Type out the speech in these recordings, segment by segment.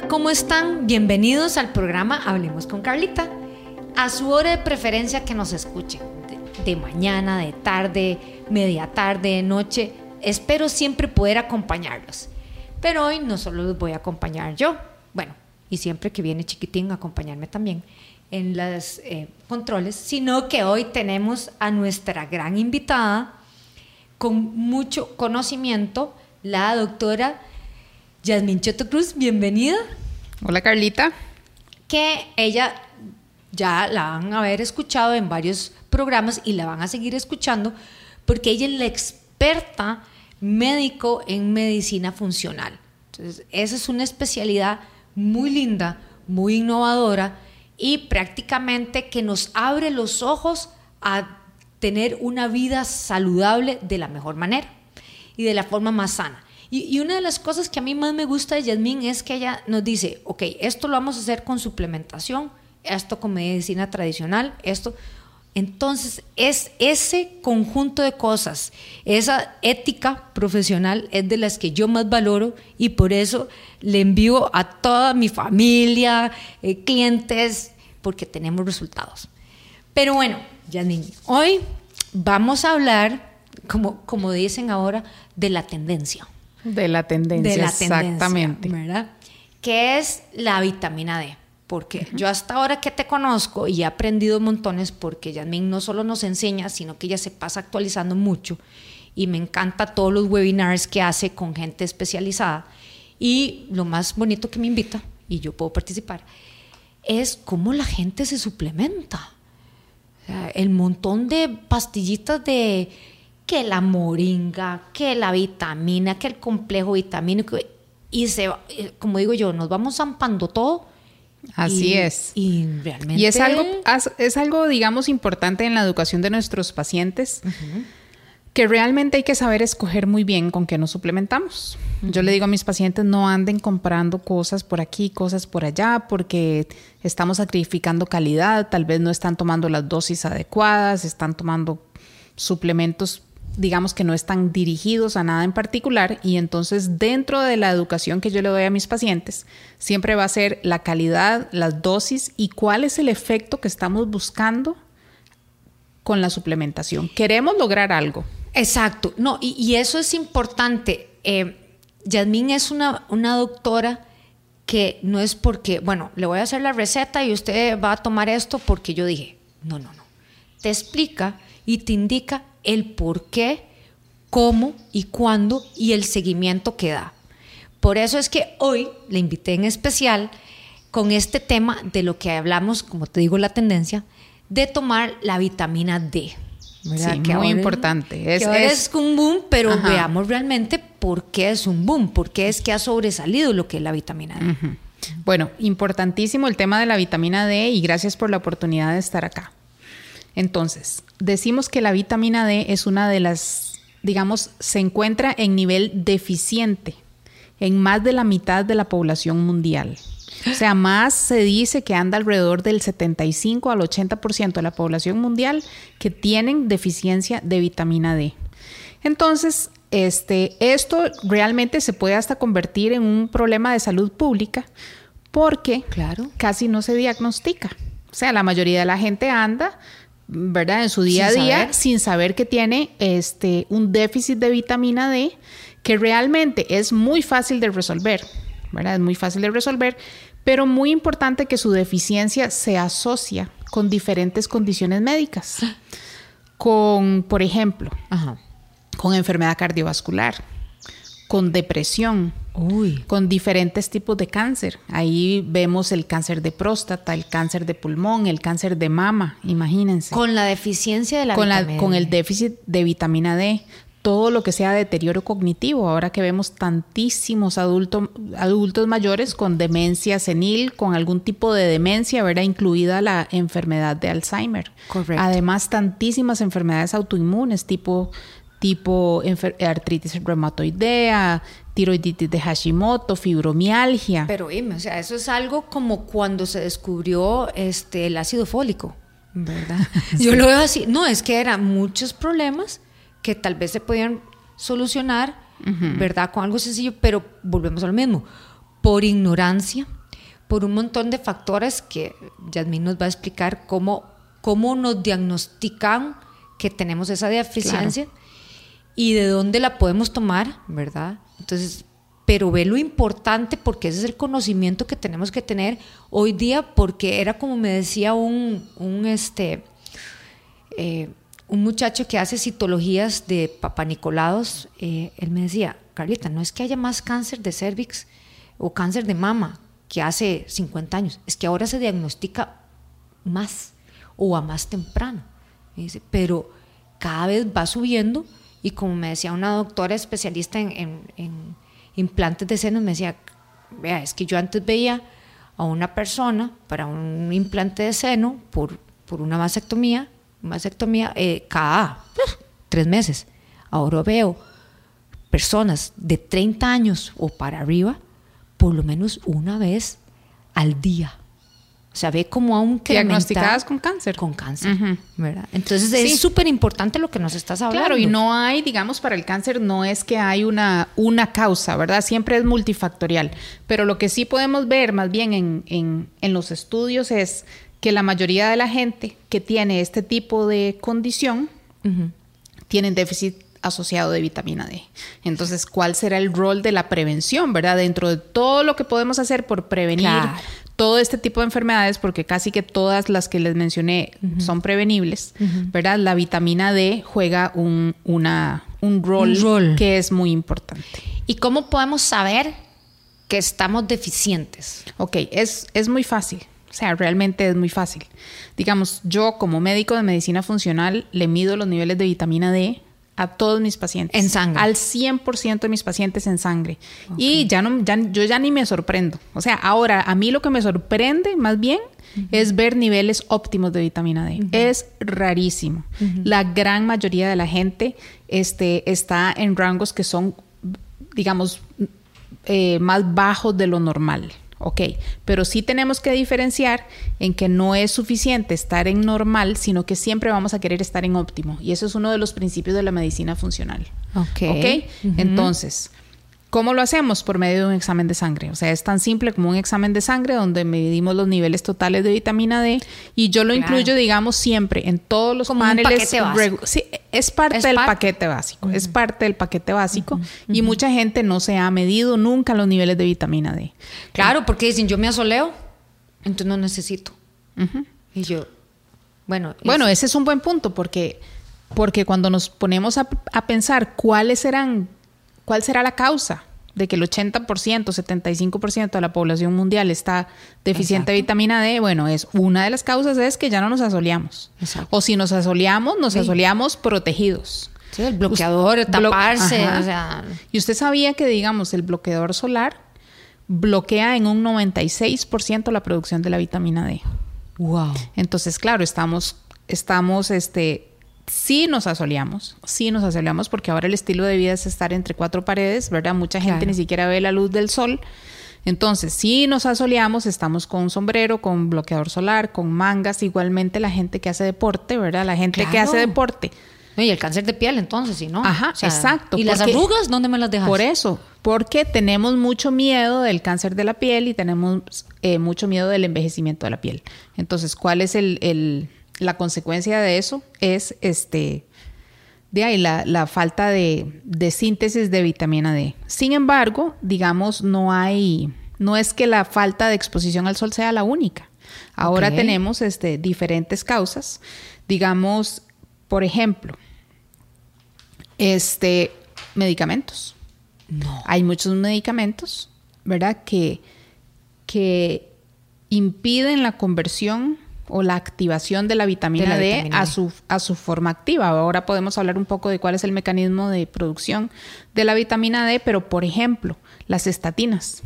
Hola, ¿cómo están? Bienvenidos al programa Hablemos con Carlita. A su hora de preferencia que nos escuchen, de, de mañana, de tarde, media tarde, de noche, espero siempre poder acompañarlos. Pero hoy no solo los voy a acompañar yo, bueno, y siempre que viene chiquitín acompañarme también en los eh, controles, sino que hoy tenemos a nuestra gran invitada con mucho conocimiento, la doctora Yasmin Choto Cruz. Bienvenida. Hola Carlita. Que ella ya la van a haber escuchado en varios programas y la van a seguir escuchando porque ella es la experta médico en medicina funcional. Entonces, esa es una especialidad muy linda, muy innovadora y prácticamente que nos abre los ojos a tener una vida saludable de la mejor manera y de la forma más sana. Y, una de las cosas que a mí más me gusta de Yasmín es que ella nos dice, ok, esto lo vamos a hacer con suplementación, esto con medicina tradicional, esto. Entonces, es ese conjunto de cosas, esa ética profesional es de las que yo más valoro y por eso le envío a toda mi familia, eh, clientes, porque tenemos resultados. Pero bueno, Janine, hoy vamos a hablar, como, como dicen ahora, de la tendencia. De la tendencia, de la exactamente. ¿verdad? Que es la vitamina D porque yo hasta ahora que te conozco y he aprendido montones porque Yasmin no solo nos enseña, sino que ella se pasa actualizando mucho y me encanta todos los webinars que hace con gente especializada y lo más bonito que me invita y yo puedo participar es cómo la gente se suplementa. el montón de pastillitas de que la moringa, que la vitamina, que el complejo vitamínico y se eh, como digo yo, nos vamos zampando todo Así es. Y realmente. Y es algo, es algo, digamos, importante en la educación de nuestros pacientes. Que realmente hay que saber escoger muy bien con qué nos suplementamos. Yo le digo a mis pacientes no anden comprando cosas por aquí, cosas por allá, porque estamos sacrificando calidad, tal vez no están tomando las dosis adecuadas, están tomando suplementos digamos que no están dirigidos a nada en particular y entonces dentro de la educación que yo le doy a mis pacientes siempre va a ser la calidad, las dosis y cuál es el efecto que estamos buscando con la suplementación. Queremos lograr algo. Exacto, no, y, eso es importante. Eh, Yasmín es una, una doctora que no es porque, bueno, le voy a hacer la receta y usted va a tomar esto porque yo dije, no, no, no. Te explica y te indica el por qué, cómo y cuándo y el seguimiento que da. Por eso es que hoy le invité en especial con este tema de lo que hablamos, como te digo, la tendencia de tomar la vitamina D. Sí, que muy importante. Es, es, un boom, pero veamos realmente por qué es un boom, por qué es que ha sobresalido lo que es la vitamina D. Bueno, importantísimo el tema de la vitamina D y gracias por la oportunidad de estar acá. Entonces, decimos que la vitamina D es una de las, digamos, se encuentra en nivel deficiente en más de la mitad de la población mundial. O sea, más se dice que anda alrededor del 75 al 80% de la población mundial que tienen deficiencia de vitamina D. Entonces, este, esto realmente se puede hasta convertir en un problema de salud pública porque claro. casi no se diagnostica. O sea, la mayoría de la gente anda ¿verdad? En su día a día sin saber que tiene este, un déficit de vitamina D que realmente es muy fácil de resolver, ¿verdad? Es muy fácil de resolver, pero muy importante que su deficiencia se asocia con diferentes condiciones médicas. Con, por ejemplo, con enfermedad cardiovascular, con depresión, con diferentes tipos de cáncer. Ahí vemos el cáncer de próstata, el cáncer de pulmón, el cáncer de mama, imagínense. Con la deficiencia de la con vitamina Con el déficit de vitamina D. Todo lo que sea deterioro cognitivo, ahora que vemos tantísimos adultos mayores con demencia senil, con algún tipo de demencia, ¿verdad? Incluida la enfermedad de Alzheimer. Correcto. Además, tantísimas enfermedades autoinmunes, tipo tipo artritis reumatoidea, tiroiditis de Hashimoto, fibromialgia. Pero o sea, eso es algo como cuando se descubrió este, el ácido fólico, ¿verdad? Yo lo veo así. No, es que eran muchos problemas que tal vez se podían solucionar, ¿verdad? Con algo sencillo, pero volvemos a lo mismo. por ignorancia, por un montón de factores que Yasmín nos va a explicar cómo, cómo nos diagnostican que tenemos esa deficiencia y de dónde la podemos tomar, ¿verdad? Entonces, pero ve lo importante porque ese es el conocimiento que tenemos que tener hoy día porque era como me decía un, un este, eh, un muchacho que hace citologías de papanicolados, eh, él me decía, Carlita, no es que haya más cáncer de cervix o cáncer de mama que hace 50 años, es que ahora se diagnostica más o a más temprano. dice, pero cada vez va subiendo y como me decía una doctora especialista en, implantes de senos, me decía, vea, es que yo antes veía a una persona para un implante de seno por, por una mastectomía mastectomía eh, cada tres meses. Ahora veo personas de 30 años o para arriba por lo menos una vez al día. O sea, ve como aún Diagnosticadas con cáncer. Con cáncer, ¿verdad? Entonces es súper importante lo que nos estás hablando. Claro, y no hay, digamos, para el cáncer no es que hay una, una causa, ¿verdad? Siempre es multifactorial. Pero lo que sí podemos ver más bien en, en, en los estudios es que la mayoría de la gente que tiene este tipo de condición tienen déficit asociado de vitamina D. Entonces, ¿cuál será el rol de la prevención, verdad? Dentro de todo lo que podemos hacer por prevenir todo este tipo de enfermedades, porque casi que todas las que les mencioné son prevenibles, ¿verdad? La vitamina D juega un, una, un, rol un rol que es muy importante. ¿Y cómo podemos saber que estamos deficientes? Ok, es, es muy fácil. O sea, realmente es muy fácil. Digamos, yo como médico de medicina funcional le mido los niveles de vitamina D a todos mis pacientes. En sangre. Al 100% de mis pacientes en sangre. Y ya no, ya, yo ya ni me sorprendo. O sea, ahora a mí lo que me sorprende más bien es ver niveles óptimos de vitamina D. Es rarísimo. La gran mayoría de la gente este, está en rangos que son, digamos, eh, más bajos de lo normal. Ok, pero sí tenemos que diferenciar en que no es suficiente estar en normal, sino que siempre vamos a querer estar en óptimo. Y eso es uno de los principios de la medicina funcional. Ok. okay? Entonces, ¿Cómo lo hacemos? Por medio de un examen de sangre. O sea, es tan simple como un examen de sangre donde medimos los niveles totales de vitamina D y yo lo incluyo, digamos, siempre en todos los como paneles. Sí, es parte del paquete básico. Es parte del paquete básico y mucha gente no se ha medido nunca los niveles de vitamina D. Claro, porque dicen, yo me asoleo, entonces no necesito. Y yo, bueno. Bueno, ese es un buen punto porque, porque cuando nos ponemos a, a pensar cuáles serán ¿Cuál será la causa de que el 80%, 75% de la población mundial está deficiente de vitamina D? Bueno, es una de las causas es que ya no nos asoleamos. O si nos asoleamos, nos asoleamos protegidos. Sí, el bloqueador, taparse. Y usted sabía que, digamos, el bloqueador solar bloquea en un 96% la producción de la vitamina D. Wow. Entonces, claro, estamos, estamos este, sí nos asoleamos, sí nos asoleamos porque ahora el estilo de vida es estar entre cuatro paredes, ¿verdad? Mucha gente ni siquiera ve la luz del sol. Entonces, sí nos asoleamos, estamos con un sombrero, con bloqueador solar, con mangas, igualmente la gente que hace deporte, ¿verdad? La gente que hace deporte. Y el cáncer de piel entonces, ¿sí no? Ajá, exacto. ¿Y las arrugas dónde me las dejas? Por eso, porque tenemos mucho miedo del cáncer de la piel y tenemos eh, mucho miedo del envejecimiento de la piel. Entonces, ¿cuál es el la consecuencia de eso es este de ahí la, falta de, síntesis de vitamina D. Sin embargo, digamos, no hay, no es que la falta de exposición al sol sea la única. Ahora tenemos este, diferentes causas. Digamos, por ejemplo, este, medicamentos. No. Hay muchos medicamentos, ¿verdad? Que, que impiden la conversión o la activación de la vitamina, D, a, Su, a su forma activa. Ahora podemos hablar un poco de cuál es el mecanismo de producción de la vitamina D, pero por ejemplo, las estatinas.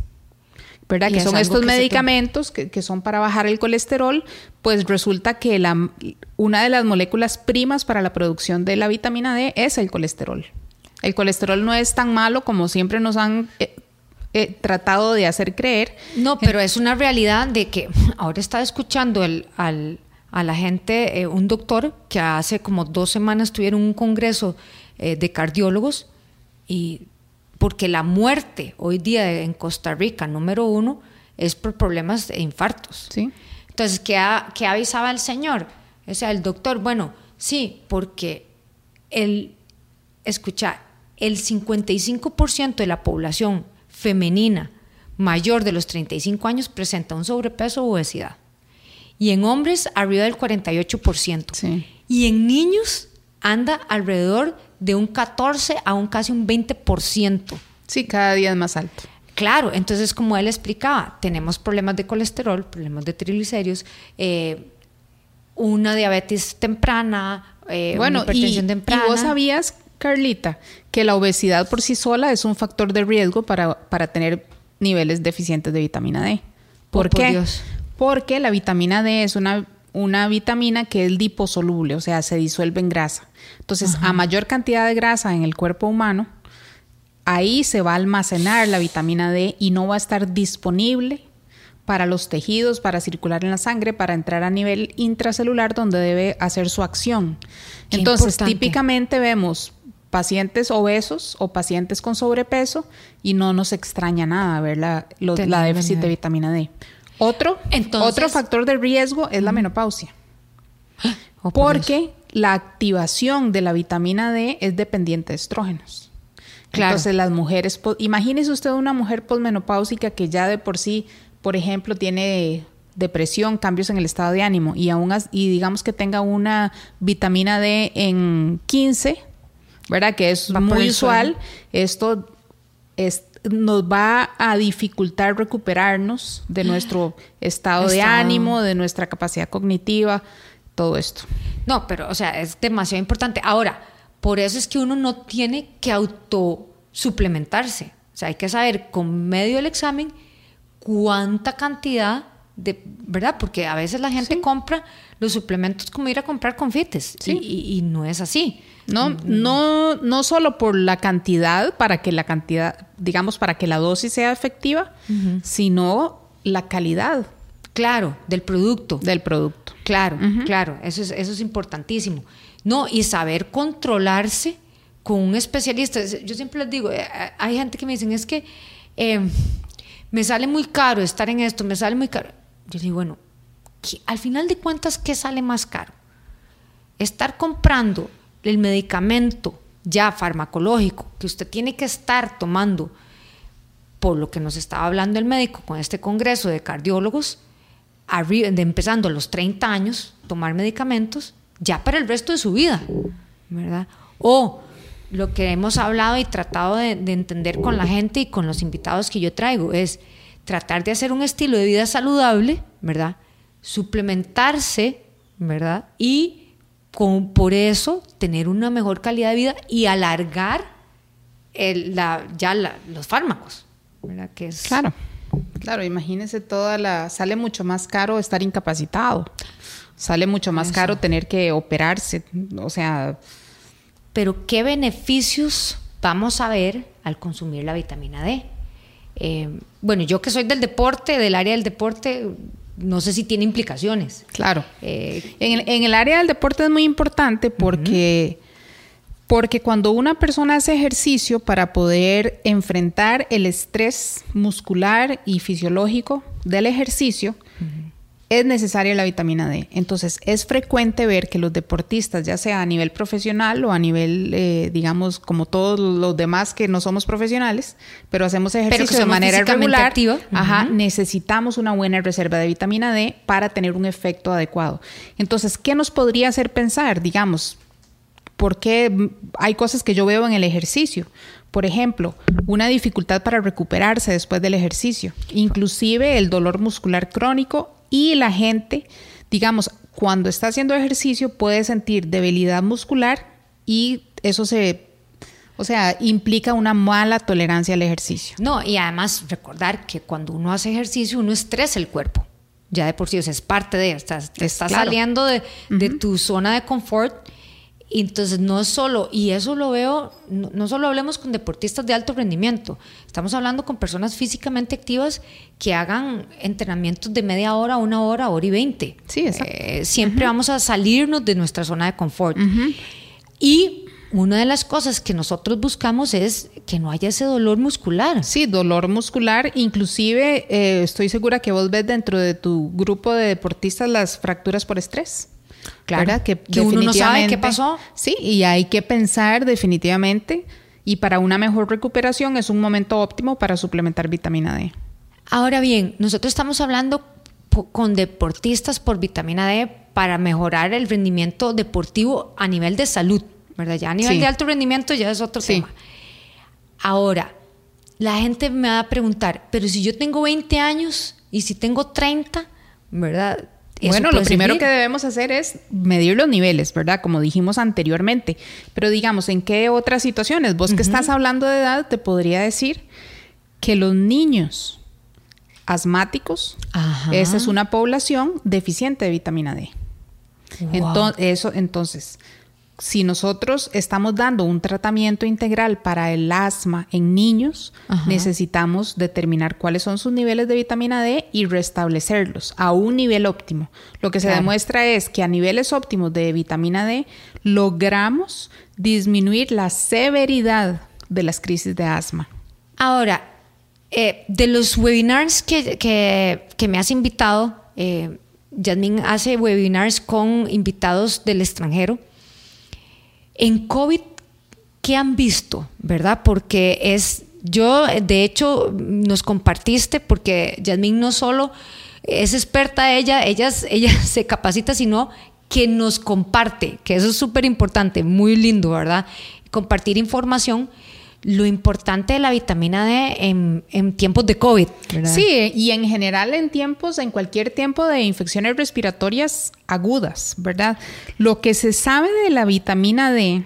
¿verdad? Que son estos medicamentos que, son para bajar el colesterol, pues resulta que la, una de las moléculas primas para la producción de la vitamina D es el colesterol. El colesterol no es tan malo como siempre nos han eh, tratado de hacer creer. No, pero es una realidad de que ahora está escuchando el, al, a la gente, eh, un doctor que hace como dos semanas tuvieron un congreso eh, de cardiólogos y porque la muerte hoy día en Costa Rica, número uno, es por problemas de infartos. Sí. Entonces, ¿qué, qué avisaba el señor? O sea, el doctor, bueno, sí, porque el, escucha, el 55% de la población femenina mayor de los 35 años presenta un sobrepeso o obesidad. Y en hombres arriba del 48%. Sí. Y en niños anda alrededor de un 14 a un casi un 20%. Sí, cada día es más alto. Claro, entonces como él explicaba, tenemos problemas de colesterol, problemas de triglicéridos, eh, una diabetes temprana, eh, bueno, una hipertensión y, temprana. ¿Y vos sabías, Carlita, que la obesidad por sí sola es un factor de riesgo para, para tener niveles deficientes de vitamina D? ¿Por, Oh, por qué? Dios. Porque la vitamina D es una, una vitamina que es liposoluble, o sea, se disuelve en grasa. Entonces, a mayor cantidad de grasa en el cuerpo humano, ahí se va a almacenar la vitamina D y no va a estar disponible para los tejidos, para circular en la sangre, para entrar a nivel intracelular donde debe hacer su acción. Qué Entonces, importante. típicamente vemos pacientes obesos o pacientes con sobrepeso y no nos extraña nada ver la, lo- la déficit de vitamina D. Otro, Entonces- otro factor de riesgo es la menopausia. Oh, por Dios. Porque la activación de la vitamina D es dependiente de estrógenos. Claro. Entonces las mujeres, imagínese usted una mujer posmenopáusica que ya de por sí, por ejemplo, tiene depresión, cambios en el estado de ánimo y aún y digamos que tenga una vitamina D en 15, ¿verdad? Que es Va muy usual. Esto es- nos va a dificultar recuperarnos de nuestro estado de Estado. ánimo, de nuestra capacidad cognitiva, todo esto. No, pero, o sea, es demasiado importante. Ahora, por eso es que uno no tiene que autosuplementarse. O sea, hay que saber con medio del examen cuánta cantidad de, ¿verdad? Porque a veces la gente Sí. compra los suplementos como ir a comprar confites. Sí. Y, no es así. No, no, no solo por la cantidad, para que la cantidad, digamos, para que la dosis sea efectiva, sino la calidad Claro, del producto. del producto. Claro, claro, eso es, eso es importantísimo. No, y saber controlarse con un especialista. Yo siempre les digo, eh, hay gente que me dicen, es que eh, me sale muy caro estar en esto, me sale muy caro. Yo digo, bueno, ¿qué- al final de cuentas, ¿qué sale más caro? Estar comprando el medicamento ya farmacológico que usted tiene que estar tomando por lo que nos estaba hablando el médico con este congreso de cardiólogos, de empezando a los 30 años, tomar medicamentos ya para el resto de su vida, ¿verdad? O lo que hemos hablado y tratado de, de entender con la gente y con los invitados que yo traigo es tratar de hacer un estilo de vida saludable, ¿verdad? Suplementarse, ¿verdad? Y con, por eso tener una mejor calidad de vida y alargar el- la, ya la- los fármacos, ¿verdad? Que es, Claro, claro, imagínese toda la, sale mucho más caro estar incapacitado, sale mucho más Eso. caro tener que operarse, o sea, Pero ¿qué beneficios vamos a ver al consumir la vitamina D? Eh, bueno, yo que soy del deporte, del área del deporte, no sé si tiene implicaciones. claro. Eh, En el, en el área del deporte es muy importante porque, porque cuando una persona hace ejercicio para poder enfrentar el estrés muscular y fisiológico del ejercicio, es necesaria la vitamina D. Entonces, es frecuente ver que los deportistas, ya sea a nivel profesional o a nivel, eh, digamos, como todos los demás que no somos profesionales, pero hacemos ejercicio de manera regular, ajá, necesitamos una buena reserva de vitamina D para tener un efecto adecuado. Entonces, ¿qué nos podría hacer pensar? Digamos, porque hay cosas que yo veo en el ejercicio. Por ejemplo, una dificultad para recuperarse después del ejercicio, inclusive el dolor muscular crónico y la gente, digamos, cuando está haciendo ejercicio puede sentir debilidad muscular y eso se, o sea, implica una mala tolerancia al ejercicio. no, y además recordar que cuando uno hace ejercicio, uno estresa el cuerpo. Ya de por sí, o sea, es parte de, estás, te Es estás claro. saliendo de, de tu zona de confort. Y entonces no es solo, y eso lo veo, no, no solo hablemos con deportistas de alto rendimiento, estamos hablando con personas físicamente activas que hagan entrenamientos de media hora, una hora, hora y veinte. Sí, exacto. Eh, siempre vamos a salirnos de nuestra zona de confort. Y una de las cosas que nosotros buscamos es que no haya ese dolor muscular. Sí, dolor muscular. Inclusive eh, estoy segura que vos ves dentro de tu grupo de deportistas las fracturas por estrés. Claro, que, uno no sabe qué pasó. Sí, y hay que pensar definitivamente. Y para una mejor recuperación es un momento óptimo para suplementar vitamina D. Ahora bien, nosotros estamos hablando con deportistas por vitamina D para mejorar el rendimiento deportivo a nivel de salud. ¿verdad? Ya a nivel de alto rendimiento ya es otro tema. Ahora, la gente me va a preguntar, pero si yo tengo 20 años y si tengo 30, ¿verdad? Bueno, lo primero que debemos hacer es medir los niveles, ¿verdad? Como dijimos anteriormente. Pero digamos, ¿en qué otras situaciones? Vos que estás hablando de edad, te podría decir que los niños asmáticos, esa es una población deficiente de vitamina D. Entonces, eso, entonces, si nosotros estamos dando un tratamiento integral para el asma en niños, necesitamos determinar cuáles son sus niveles de vitamina D y restablecerlos a un nivel óptimo. Lo que se demuestra es que a niveles óptimos de vitamina D logramos disminuir la severidad de las crisis de asma. Ahora, eh, de los webinars que, me has invitado, eh, Jasmine hace webinars con invitados del extranjero en COVID, ¿qué han visto? ¿Verdad? Porque es, yo, de hecho, nos compartiste, porque Yasmín no solo es experta ella, ella, ella se capacita, sino que nos comparte, que eso es súper importante, muy lindo, ¿verdad? Compartir información lo importante de la vitamina D en, tiempos de COVID. Sí, y en general en tiempos, en cualquier tiempo de infecciones respiratorias agudas, ¿verdad? Lo que se sabe de la vitamina D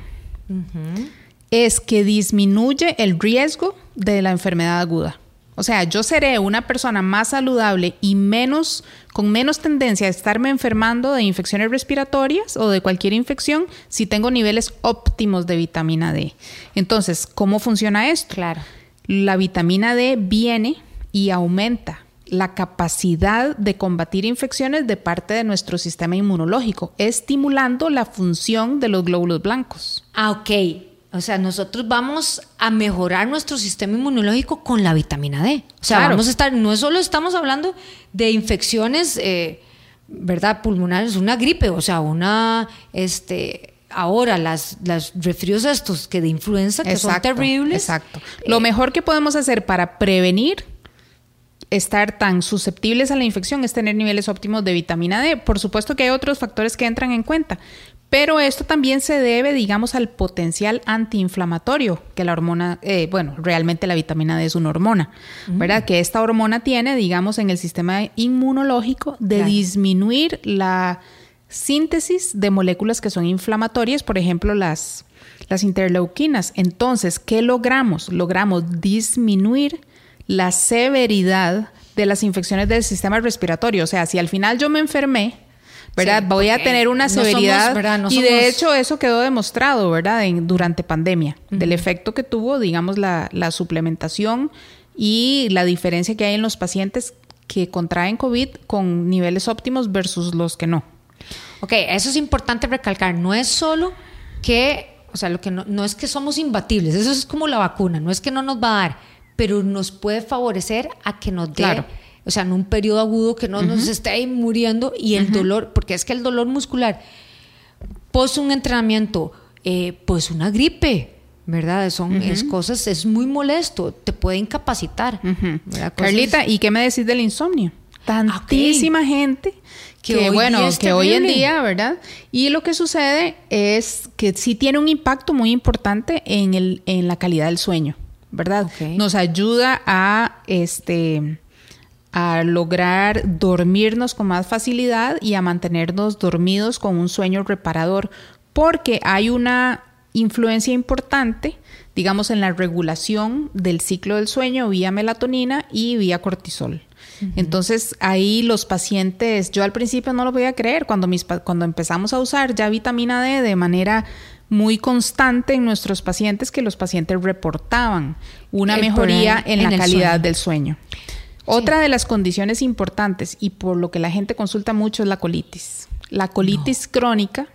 es que disminuye el riesgo de la enfermedad aguda. O sea, yo seré una persona más saludable y menos con menos tendencia a estarme enfermando de infecciones respiratorias o de cualquier infección si tengo niveles óptimos de vitamina D. Entonces, ¿cómo funciona esto? Claro. La vitamina D viene y aumenta la capacidad de combatir infecciones de parte de nuestro sistema inmunológico, estimulando la función de los glóbulos blancos. Ah, ok. O sea, nosotros vamos a mejorar nuestro sistema inmunológico con la vitamina D. O sea, vamos a estar, no solo estamos hablando de infecciones, eh, ¿verdad? Pulmonares, una gripe, o sea, una, este, ahora las, las resfríos estos que de influenza, que son terribles. Exacto. Lo eh, mejor que podemos hacer para prevenir estar tan susceptibles a la infección es tener niveles óptimos de vitamina D. Por supuesto que hay otros factores que entran en cuenta, pero esto también se debe, digamos, al potencial antiinflamatorio que la hormona, eh, bueno, realmente la vitamina D es una hormona, ¿verdad? Que esta hormona tiene, digamos, en el sistema inmunológico de disminuir la síntesis de moléculas que son inflamatorias, por ejemplo, las, las interleuquinas. Entonces, ¿qué logramos? Logramos disminuir la severidad de las infecciones del sistema respiratorio. O sea, si al final yo me enfermé, ¿verdad? Voy a tener una severidad. y de hecho eso quedó demostrado, ¿verdad? durante pandemia, del efecto que tuvo, digamos, la, suplementación y la diferencia que hay en los pacientes que contraen COVID con niveles óptimos versus los que no. Ok, eso es importante recalcar. No es solo que, o sea, lo que no, no es que somos imbatibles, eso es como la vacuna, no es que no nos va a dar, pero nos puede favorecer a que nos dé claro o sea, en un periodo agudo que no nos esté ahí muriendo y el dolor, porque es que el dolor muscular, pos un entrenamiento, eh, pues una gripe, ¿verdad? Son es cosas, es muy molesto, te puede incapacitar. Carlita, ¿y qué me decís del insomnio? Tantísima gente que, bueno, que hoy en día, ¿verdad? Y lo que sucede es que sí tiene un impacto muy importante en, el, en la calidad del sueño, ¿verdad? Nos ayuda a este a lograr dormirnos con más facilidad y a mantenernos dormidos con un sueño reparador, porque hay una influencia importante, digamos, en la regulación del ciclo del sueño vía melatonina y vía cortisol. Entonces ahí los pacientes, yo al principio no lo podía creer, cuando, mis, cuando empezamos a usar ya vitamina D de manera muy constante en nuestros pacientes, que los pacientes reportaban una mejoría en, la calidad del sueño. Otra de las condiciones importantes y por lo que la gente consulta mucho es la colitis. La colitis crónica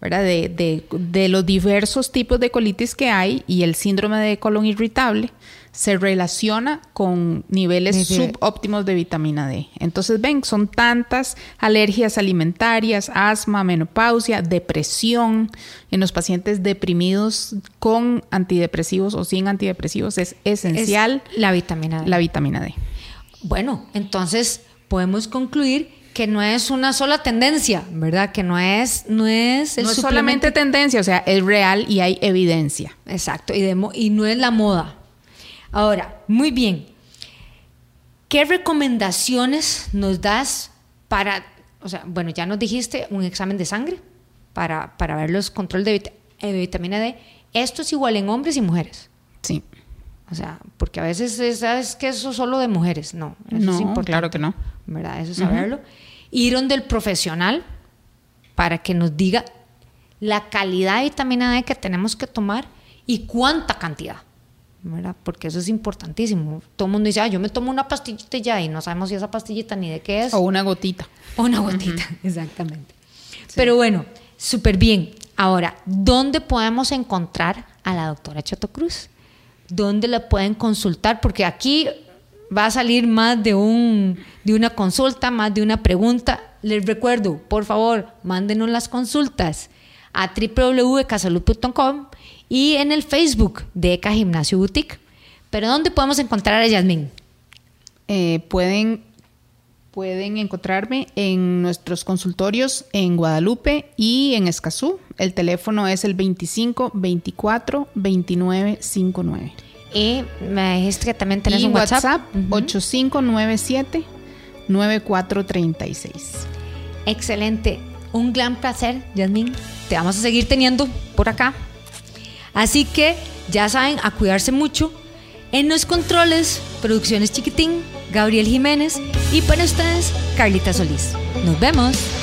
¿verdad? De, de, los diversos tipos de colitis que hay y el síndrome de colon irritable se relaciona con niveles subóptimos de vitamina D. Entonces, ven, son tantas alergias alimentarias, asma, menopausia, depresión. En los pacientes deprimidos con antidepresivos o sin antidepresivos es esencial la vitamina D. La vitamina D. Bueno, entonces podemos concluir que no es una sola tendencia, ¿verdad? Que no es no es no es solamente tendencia, o sea, es real y hay evidencia. Exacto, y, y no es la moda. Ahora, muy bien. ¿Qué recomendaciones nos das para, o sea, bueno, ya nos dijiste un examen de sangre para, para ver los controles de, eh, vitamina D. Esto es igual en hombres y mujeres. Sí. O sea, porque a veces sabes que eso es solo de mujeres. No, eso no, es importante, claro que no. ¿Verdad? Eso es saberlo. Ir donde el profesional para que nos diga la calidad de vitamina D que tenemos que tomar y cuánta cantidad. ¿verdad? Porque eso es importantísimo. Todo el mundo dice, ah, yo me tomo una pastillita ya y no sabemos si esa pastillita ni de qué es. O una gotita. O una gotita, exactamente. Pero bueno, súper bien. Ahora, ¿dónde podemos encontrar a la doctora Chato Cruz? ¿Dónde la pueden consultar? Porque aquí va a salir más de, un, de una consulta, más de una pregunta. Les recuerdo, por favor, mándenos las consultas a www.casalud.com y en el Facebook de ECA Gimnasio Boutique. Pero ¿dónde podemos encontrar a Yasmín? Eh, pueden, pueden encontrarme en nuestros consultorios en Guadalupe y en Escazú. El teléfono es el 25 24 29 59. Y que también tenés un WhatsApp, 8597 9436. Excelente. Un gran placer, Yasmín. Te vamos a seguir teniendo por acá Así que ya saben, a cuidarse mucho. En los controles, Producciones Chiquitín, Gabriel Jiménez y para ustedes, Carlita Solís. Nos vemos.